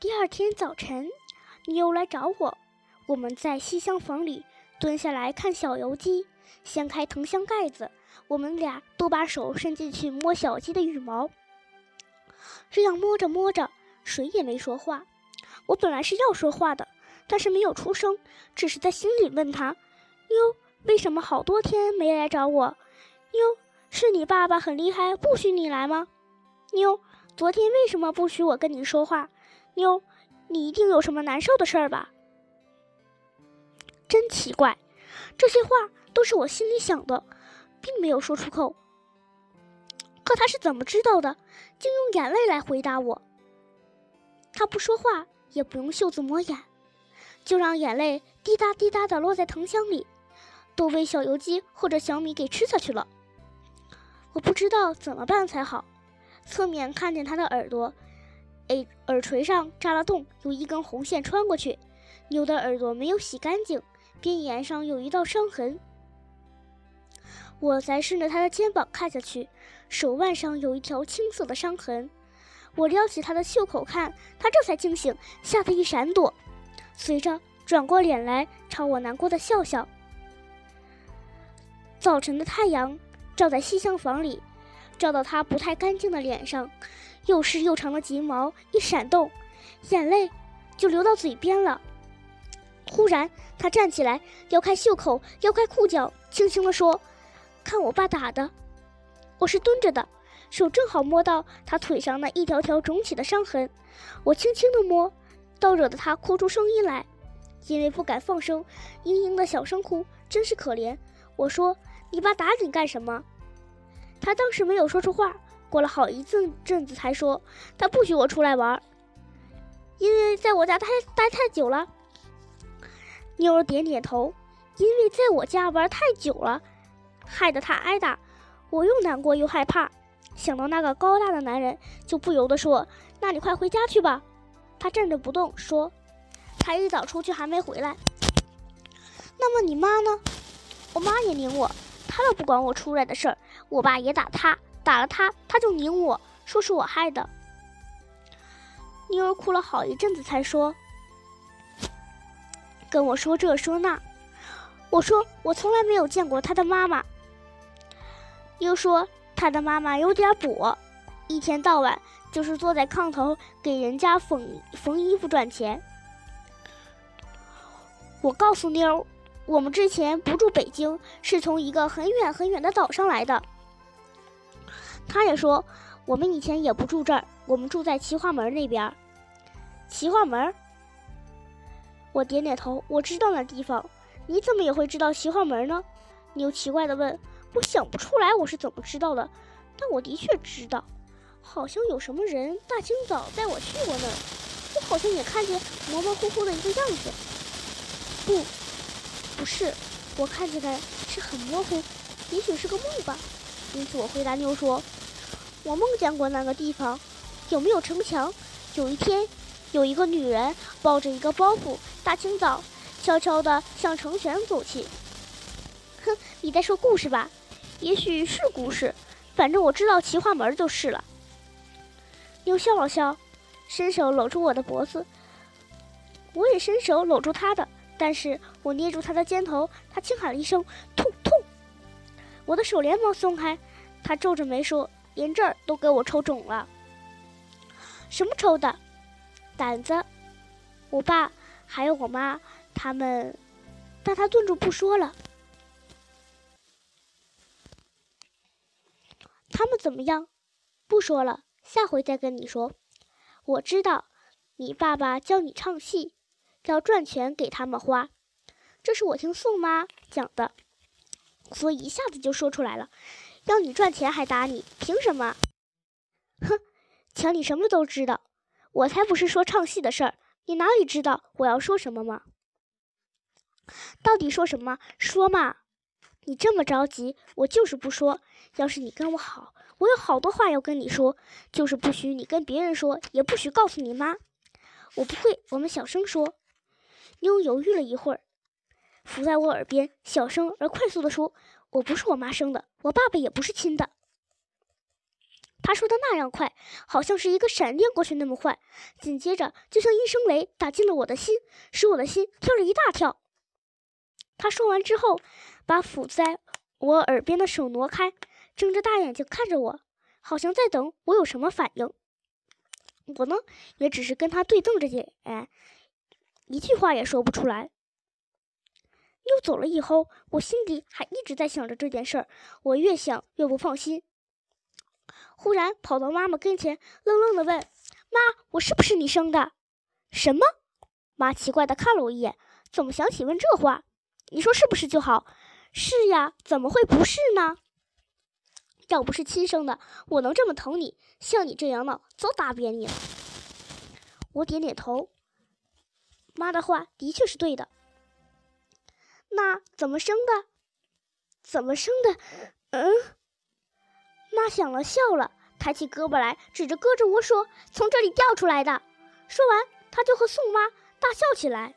第二天早晨，妞来找我，我们在西厢房里蹲下来看《小游鸡》，掀开藤箱盖子，我们俩都把手伸进去摸小鸡的羽毛。这样摸着摸着，谁也没说话。我本来是要说话的，但是没有出声，只是在心里问他：“妞，为什么好多天没来找我？妞，是你爸爸很厉害，不许你来吗？妞，昨天为什么不许我跟你说话？妞，你一定有什么难受的事儿吧？”真奇怪，这些话都是我心里想的，并没有说出口。可他是怎么知道的？竟用眼泪来回答我。他不说话，也不用袖子抹眼，就让眼泪滴答滴答的落在藤箱里，都被小油鸡或者小米给吃下去了。我不知道怎么办才好。侧面看见他的耳朵，耳，耳垂上扎了洞，有一根红线穿过去。牛的耳朵没有洗干净，边沿上有一道伤痕。我才顺着他的肩膀看下去。手腕上有一条青色的伤痕，我撩起他的袖口看，他这才惊醒，吓得一闪躲，随着转过脸来朝我难过的笑笑。早晨的太阳照在西厢房里，照到他不太干净的脸上，又湿又长的睫毛一闪动，眼泪就流到嘴边了。忽然，他站起来，撩开袖口，撩开裤脚，轻轻地说：“看我爸打的。”我是蹲着的，手正好摸到他腿上那一条条肿起的伤痕，我轻轻地摸，倒惹得他哭出声音来，因为不敢放声，嘤嘤的小声哭，真是可怜。我说：“你爸打你干什么？”他当时没有说出话，过了好一阵阵子才说：“他不许我出来玩，因为在我家待待太久了。”妞儿点点头，因为在我家玩太久了，害得他挨打。我又难过又害怕，想到那个高大的男人，就不由得说：“那你快回家去吧。”他站着不动，说：“他一早出去还没回来。”那么你妈呢？我妈也拧我，她倒不管我出来的事儿。我爸也打她，打了他，他就拧我说是我害的。妞儿哭了好一阵子，才说：“跟我说这说那。”我说：“我从来没有见过他的妈妈。”又说他的妈妈有点跛，一天到晚就是坐在炕头给人家缝缝衣服赚钱。我告诉妞儿，我们之前不住北京，是从一个很远很远的岛上来的。他也说，我们以前也不住这儿，我们住在齐化门那边。齐化门，我点点头，我知道那地方。你怎么也会知道齐化门呢？牛奇怪的问。我想不出来我是怎么知道的，但我的确知道，好像有什么人大清早带我去过那儿，我好像也看见模模糊糊的一个样子。不，不是，我看起来是很模糊，也许是个梦吧。因此我回答妞说：“我梦见过那个地方，有没有城墙？有一天，有一个女人抱着一个包袱，大清早悄悄地向城墙走去。”哼，你在说故事吧？也许是故事，反正我知道齐化门就是了。妞笑了笑，伸手搂住我的脖子，我也伸手搂住他的，但是我捏住他的肩头，他轻喊了一声“痛痛”，我的手连忙松开，他皱着眉说：“连这儿都给我抽肿了。”什么抽的？胆子。我爸还有我妈他们，但他顿住不说了。他们怎么样？不说了，下回再跟你说。我知道，你爸爸教你唱戏，要赚钱给他们花。这是我听宋妈讲的，所以一下子就说出来了。要你赚钱还打你，凭什么？哼，瞧你什么都知道。我才不是说唱戏的事儿，你哪里知道我要说什么吗？到底说什么？说嘛！你这么着急，我就是不说。要是你跟我好，我有好多话要跟你说，就是不许你跟别人说，也不许告诉你妈。我不会，我们小声说。妞犹豫了一会儿，伏在我耳边，小声而快速地说：“我不是我妈生的，我爸爸也不是亲的。”他说的那样快，好像是一个闪电过去那么快，紧接着就像一声雷打进了我的心，使我的心跳了一大跳。他说完之后，把抚在我耳边的手挪开，睁着大眼睛看着我，好像在等我有什么反应。我呢，也只是跟他对瞪着眼，一句话也说不出来。又走了以后，我心里还一直在想着这件事儿，我越想越不放心。忽然跑到妈妈跟前，愣愣地问：“妈，我是不是你生的？”“什么？”妈奇怪地看了我一眼，怎么想起问这话？你说是不是就好？是呀，怎么会不是呢？要不是亲生的，我能这么疼你？像你这样闹，早打扁你了。我点点头，妈的话的确是对的。那怎么生的？怎么生的？嗯。妈想了，笑了，抬起胳膊来，指着胳肢窝说：“从这里掉出来的。”说完，他就和宋妈大笑起来。